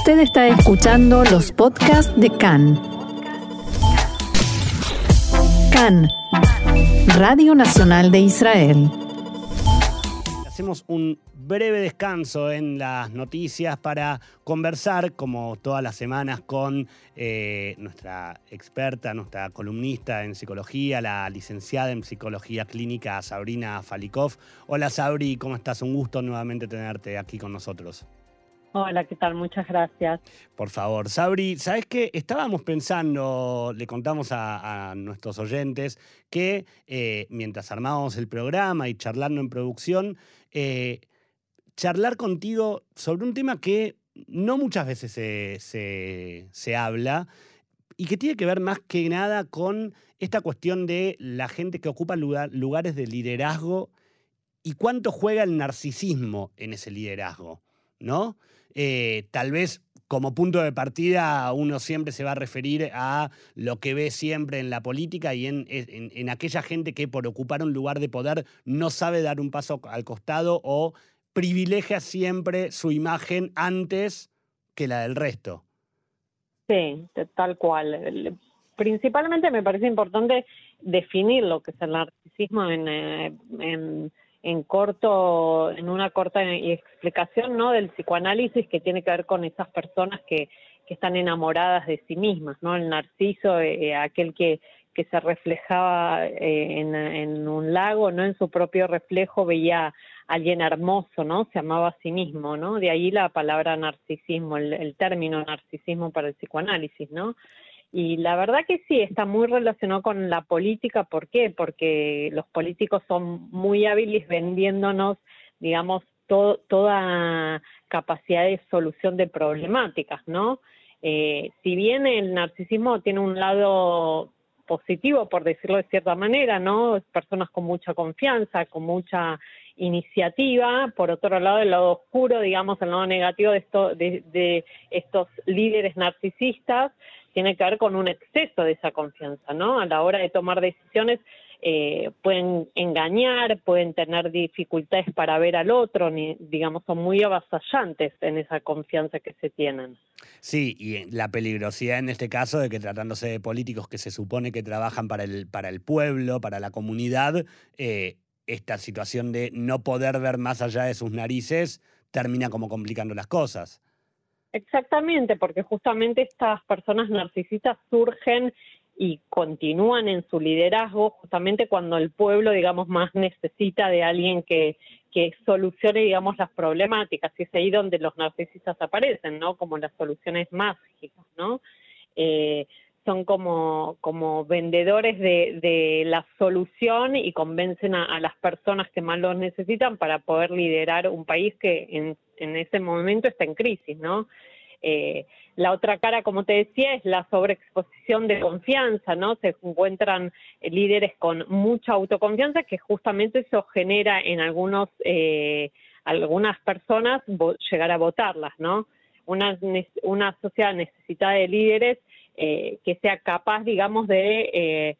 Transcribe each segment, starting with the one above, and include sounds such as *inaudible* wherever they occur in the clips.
Usted está escuchando los podcasts de CAN. CAN, Radio Nacional de Israel. Hacemos un breve descanso en las noticias para conversar, como todas las semanas, con eh, nuestra experta, nuestra columnista en psicología, la licenciada en psicología clínica Sabrina Falikov. Hola Sabri, ¿cómo estás? Un gusto nuevamente tenerte aquí con nosotros. Hola, ¿qué tal? Muchas gracias. Por favor, Sabri, ¿sabes qué? Estábamos pensando, le contamos a, nuestros oyentes, que eh, mientras armábamos el programa y charlando en producción, eh, charlar contigo sobre un tema que no muchas veces se, habla y que tiene que ver más que nada con esta cuestión de la gente que ocupa lugares de liderazgo y cuánto juega el narcisismo en ese liderazgo, ¿no? Eh, tal vez como punto de partida uno siempre se va a referir a lo que ve siempre en la política y en, en, aquella gente que por ocupar un lugar de poder no sabe dar un paso al costado o privilegia siempre su imagen antes que la del resto. Sí, tal cual. Principalmente me parece importante definir lo que es el narcisismo en, eh, en, en corto, en una corta explicación, ¿no? Del psicoanálisis que tiene que ver con esas personas que, que están enamoradas de sí mismas, ¿no? El narciso, eh, aquel que, que se reflejaba eh, en, un lago, no en su propio reflejo, veía alguien hermoso, ¿no? Se amaba a sí mismo, ¿no? De ahí la palabra narcisismo, el, término narcisismo para el psicoanálisis, ¿no? Y la verdad que sí, está muy relacionado con la política. ¿Por qué? Porque los políticos son muy hábiles vendiéndonos, digamos, toda capacidad de solución de problemáticas, ¿no? Eh, si bien el narcisismo tiene un lado positivo, por decirlo de cierta manera, ¿no? Personas con mucha confianza, con mucha iniciativa, por otro lado el lado oscuro, digamos, el lado negativo de, esto, de, estos líderes narcisistas tiene que ver con un exceso de esa confianza, ¿no? A la hora de tomar decisiones eh, pueden engañar, pueden tener dificultades para ver al otro, ni, digamos, son muy avasallantes en esa confianza que se tienen. Sí, y la peligrosidad en este caso de que tratándose de políticos que se supone que trabajan para el, para el pueblo, para la comunidad, eh, esta situación de no poder ver más allá de sus narices termina como complicando las cosas. Exactamente, porque justamente estas personas narcisistas surgen y continúan en su liderazgo justamente cuando el pueblo, digamos, más necesita de alguien que, que solucione, digamos, las problemáticas. Y es ahí donde los narcisistas aparecen, ¿no? Como las soluciones mágicas, ¿no? Eh, son como, como vendedores de, de, la solución y convencen a, las personas que más los necesitan para poder liderar un país que en, en ese momento está en crisis, ¿no? Eh, la otra cara, como te decía, es la sobreexposición de confianza, ¿no? Se encuentran líderes con mucha autoconfianza que justamente eso genera en algunos, eh, algunas personas llegar a votarlas, ¿no? Una, una sociedad necesita de líderes eh, que sea capaz, digamos, de eh,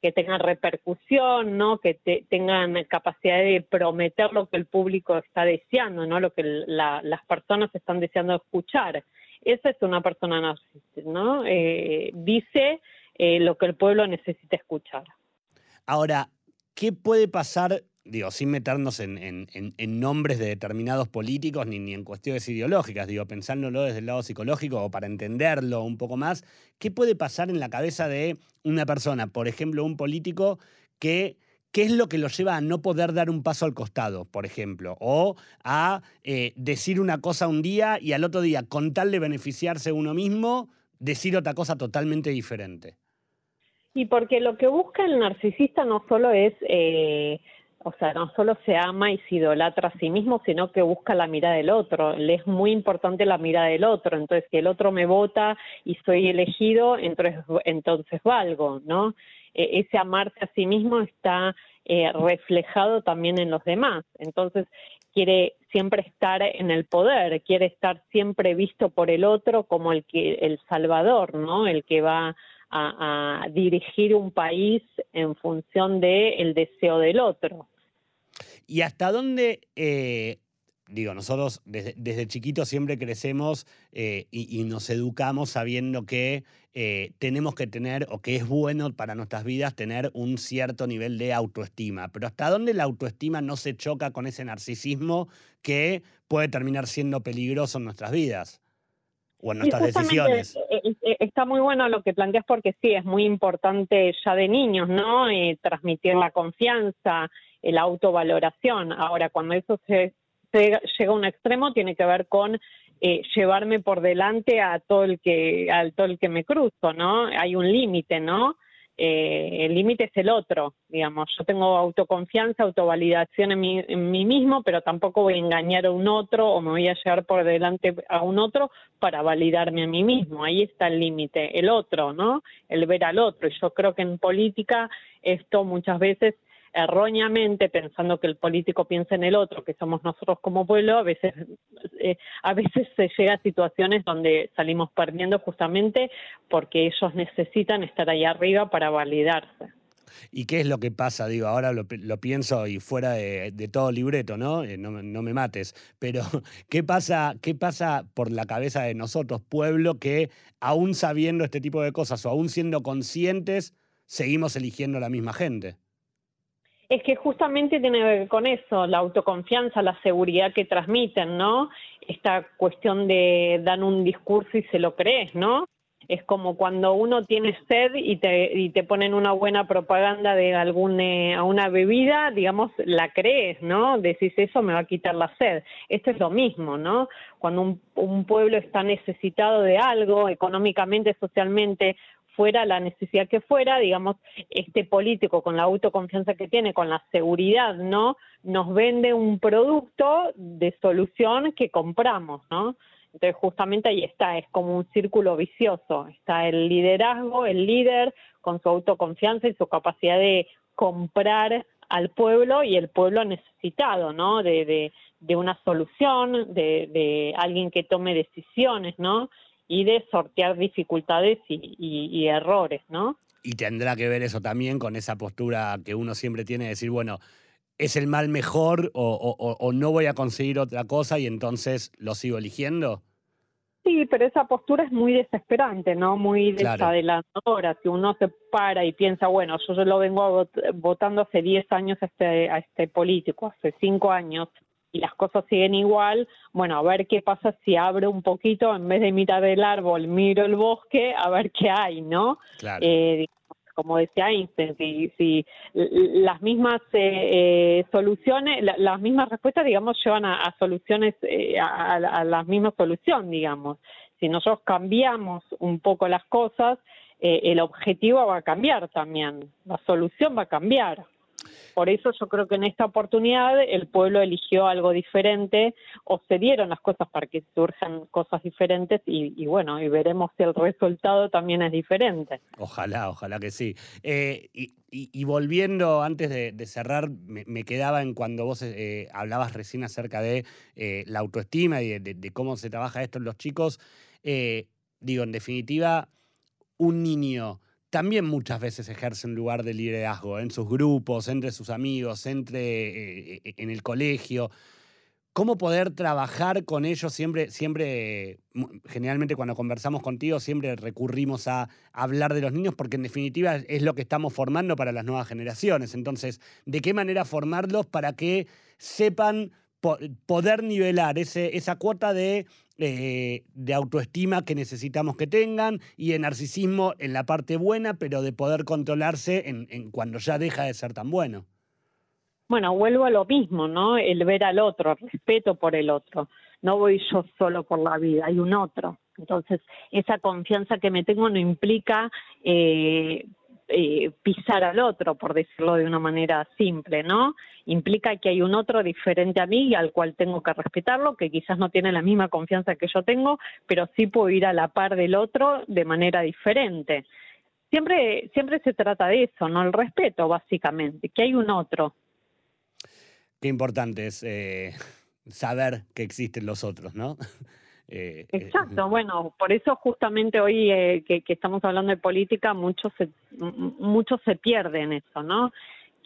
que tengan repercusión, ¿no? Que tengan capacidad de prometer lo que el público está deseando, ¿no? Lo que las personas están deseando escuchar. Esa es una persona narcisista, ¿no? Eh, dice lo que el pueblo necesita escuchar. Ahora, ¿qué puede pasar digo, sin meternos en, nombres de determinados políticos ni, ni, en cuestiones ideológicas, digo, pensándolo desde el lado psicológico o para entenderlo un poco más, ¿qué puede pasar en la cabeza de una persona, por ejemplo, un político que... ¿Qué es lo que lo lleva a no poder dar un paso al costado, por ejemplo? O a eh, decir una cosa un día y al otro día, con tal de beneficiarse uno mismo, decir otra cosa totalmente diferente. Y porque lo que busca el narcisista no solo es eh, o sea, no solo se ama y se idolatra a sí mismo, sino que busca la mirada del otro. Le es muy importante la mirada del otro. Entonces, si el otro me vota y soy elegido, entonces, entonces valgo, ¿no? E, ese amarse a sí mismo está eh, reflejado también en los demás. Entonces, quiere siempre estar en el poder, quiere estar siempre visto por el otro como el que el salvador, ¿no? El que va a, dirigir un país en función del el deseo del otro. ¿Y hasta dónde, eh, digo, nosotros desde, desde chiquitos siempre crecemos eh, y, y nos educamos sabiendo que eh, tenemos que tener, o que es bueno para nuestras vidas, tener un cierto nivel de autoestima. Pero ¿hasta dónde la autoestima no se choca con ese narcisismo que puede terminar siendo peligroso en nuestras vidas? O en nuestras decisiones. eh, eh, Está muy bueno lo que planteas porque sí, es muy importante ya de niños, ¿no? Eh, transmitir la confianza, eh, la autovaloración. Ahora, cuando eso se, se llega a un extremo, tiene que ver con eh, llevarme por delante a todo el que a todo el que me cruzo, ¿no? Hay un límite, ¿no? Eh, el límite es el otro, digamos. Yo tengo autoconfianza, autovalidación en mí, en mí mismo, pero tampoco voy a engañar a un otro o me voy a llevar por delante a un otro para validarme a mí mismo. Ahí está el límite, el otro, ¿no? El ver al otro. Y yo creo que en política esto muchas veces erróneamente pensando que el político piensa en el otro, que somos nosotros como pueblo, a veces eh, a veces se llega a situaciones donde salimos perdiendo justamente porque ellos necesitan estar ahí arriba para validarse. ¿Y qué es lo que pasa? Digo, ahora lo, pienso y fuera de, todo libreto, ¿no? Eh, no, no me mates. Pero, *laughs* ¿qué pasa, ¿qué pasa por la cabeza de nosotros, pueblo, que aún sabiendo este tipo de cosas o aún siendo conscientes, seguimos eligiendo la misma gente? Es que justamente tiene que ver con eso, la autoconfianza, la seguridad que transmiten, ¿no? Esta cuestión de dan un discurso y se lo crees, ¿no? Es como cuando uno tiene sed y te, y te ponen una buena propaganda de alguna una bebida, digamos, la crees, ¿no? Decís eso me va a quitar la sed. Esto es lo mismo, ¿no? Cuando un pueblo está necesitado de algo, económicamente, socialmente, fuera la necesidad que fuera, digamos, este político con la autoconfianza que tiene, con la seguridad, ¿no? Nos vende un producto de solución que compramos, ¿no? Entonces justamente ahí está, es como un círculo vicioso. Está el liderazgo, el líder con su autoconfianza y su capacidad de comprar al pueblo y el pueblo necesitado, ¿no? De, de, de una solución, de, de alguien que tome decisiones, ¿no? Y de sortear dificultades y, y- y errores, ¿no? Y tendrá que ver eso también con esa postura que uno siempre tiene de decir, bueno, ¿es el mal mejor o, o- o- o no voy a conseguir otra cosa y entonces lo sigo eligiendo? Sí, pero esa postura es muy desesperante, ¿no? Muy Claro. desadelantadora. Si uno se para y piensa, bueno, yo, yo lo vengo votando hace 10 años a este, a este político, hace 5 años, las cosas siguen igual, bueno, a ver qué pasa si abro un poquito, en vez de mirar el árbol, miro el bosque, a ver qué hay, ¿no? Claro. eh, como decía Einstein, si, si las mismas eh, eh, soluciones, la- las mismas respuestas, digamos, llevan a, a soluciones, eh, a, a la misma solución, digamos. Si nosotros cambiamos un poco las cosas, eh, el objetivo va a cambiar también, la solución va a cambiar. Por eso yo creo que en esta oportunidad el pueblo eligió algo diferente o se dieron las cosas para que surjan cosas diferentes y, bueno, y veremos si el resultado también es diferente. Ojalá, ojalá que sí. Eh, y, y- volviendo, antes de, cerrar, me, quedaba en cuando vos eh, hablabas recién acerca de eh, la autoestima y de, cómo se trabaja esto en los chicos. Digo, en definitiva, un niño también muchas veces ejerce un lugar de liderazgo en sus grupos, entre sus amigos, entre, eh, en el colegio. ¿Cómo poder trabajar con ellos? Siempre, siempre, generalmente cuando conversamos contigo, siempre recurrimos a hablar de los niños porque en definitiva es lo que estamos formando para las nuevas generaciones. Entonces, ¿de qué manera formarlos para que sepan poder nivelar ese, esa cuota de, eh, de autoestima que necesitamos que tengan y de narcisismo en la parte buena, pero de poder controlarse en, en cuando ya deja de ser tan bueno? Bueno, vuelvo a lo mismo, ¿no? El ver al otro, respeto por el otro. No voy yo solo por la vida, hay un otro. Entonces, esa confianza que me tengo no implica eh, eh, pisar al otro, por decirlo de una manera simple, ¿no? Implica que hay un otro diferente a mí y al cual tengo que respetarlo, que quizás no tiene la misma confianza que yo tengo, pero sí puedo ir a la par del otro de manera diferente. Siempre, siempre se trata de eso, ¿no? El respeto, básicamente, que hay un otro. Qué importante es eh, saber que existen los otros, ¿no? *laughs* Eh, eh, Exacto, bueno, por eso justamente hoy eh, que, que estamos hablando de política, mucho se, mucho se pierde en eso, ¿no?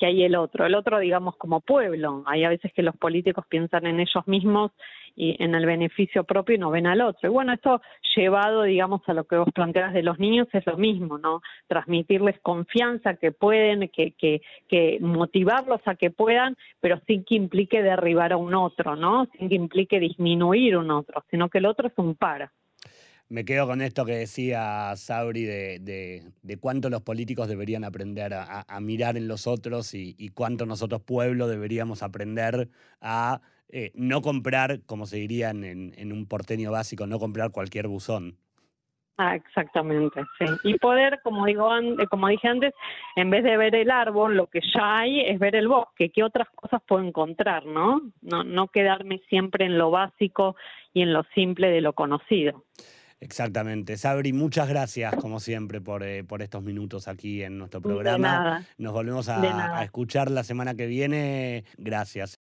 Que hay el otro, el otro digamos como pueblo. Hay a veces que los políticos piensan en ellos mismos y en el beneficio propio y no ven al otro. Y bueno, esto llevado, digamos, a lo que vos planteas de los niños es lo mismo, ¿no? Transmitirles confianza que pueden, que, que, que motivarlos a que puedan, pero sin que implique derribar a un otro, ¿no? Sin que implique disminuir un otro, sino que el otro es un par. Me quedo con esto que decía Sabri de, de, cuánto los políticos deberían aprender a, mirar en los otros y, cuánto nosotros, pueblo, deberíamos aprender a eh, no comprar, como se diría en, un porteño básico, no comprar cualquier buzón. Ah, exactamente, sí. Y poder, como digo, como dije antes, en vez de ver el árbol, lo que ya hay es ver el bosque, qué otras cosas puedo encontrar, ¿no? No, no quedarme siempre en lo básico y en lo simple de lo conocido. Exactamente. Sabri, muchas gracias, como siempre, por, eh, por estos minutos aquí en nuestro programa. Nos volvemos a, a escuchar la semana que viene. Gracias.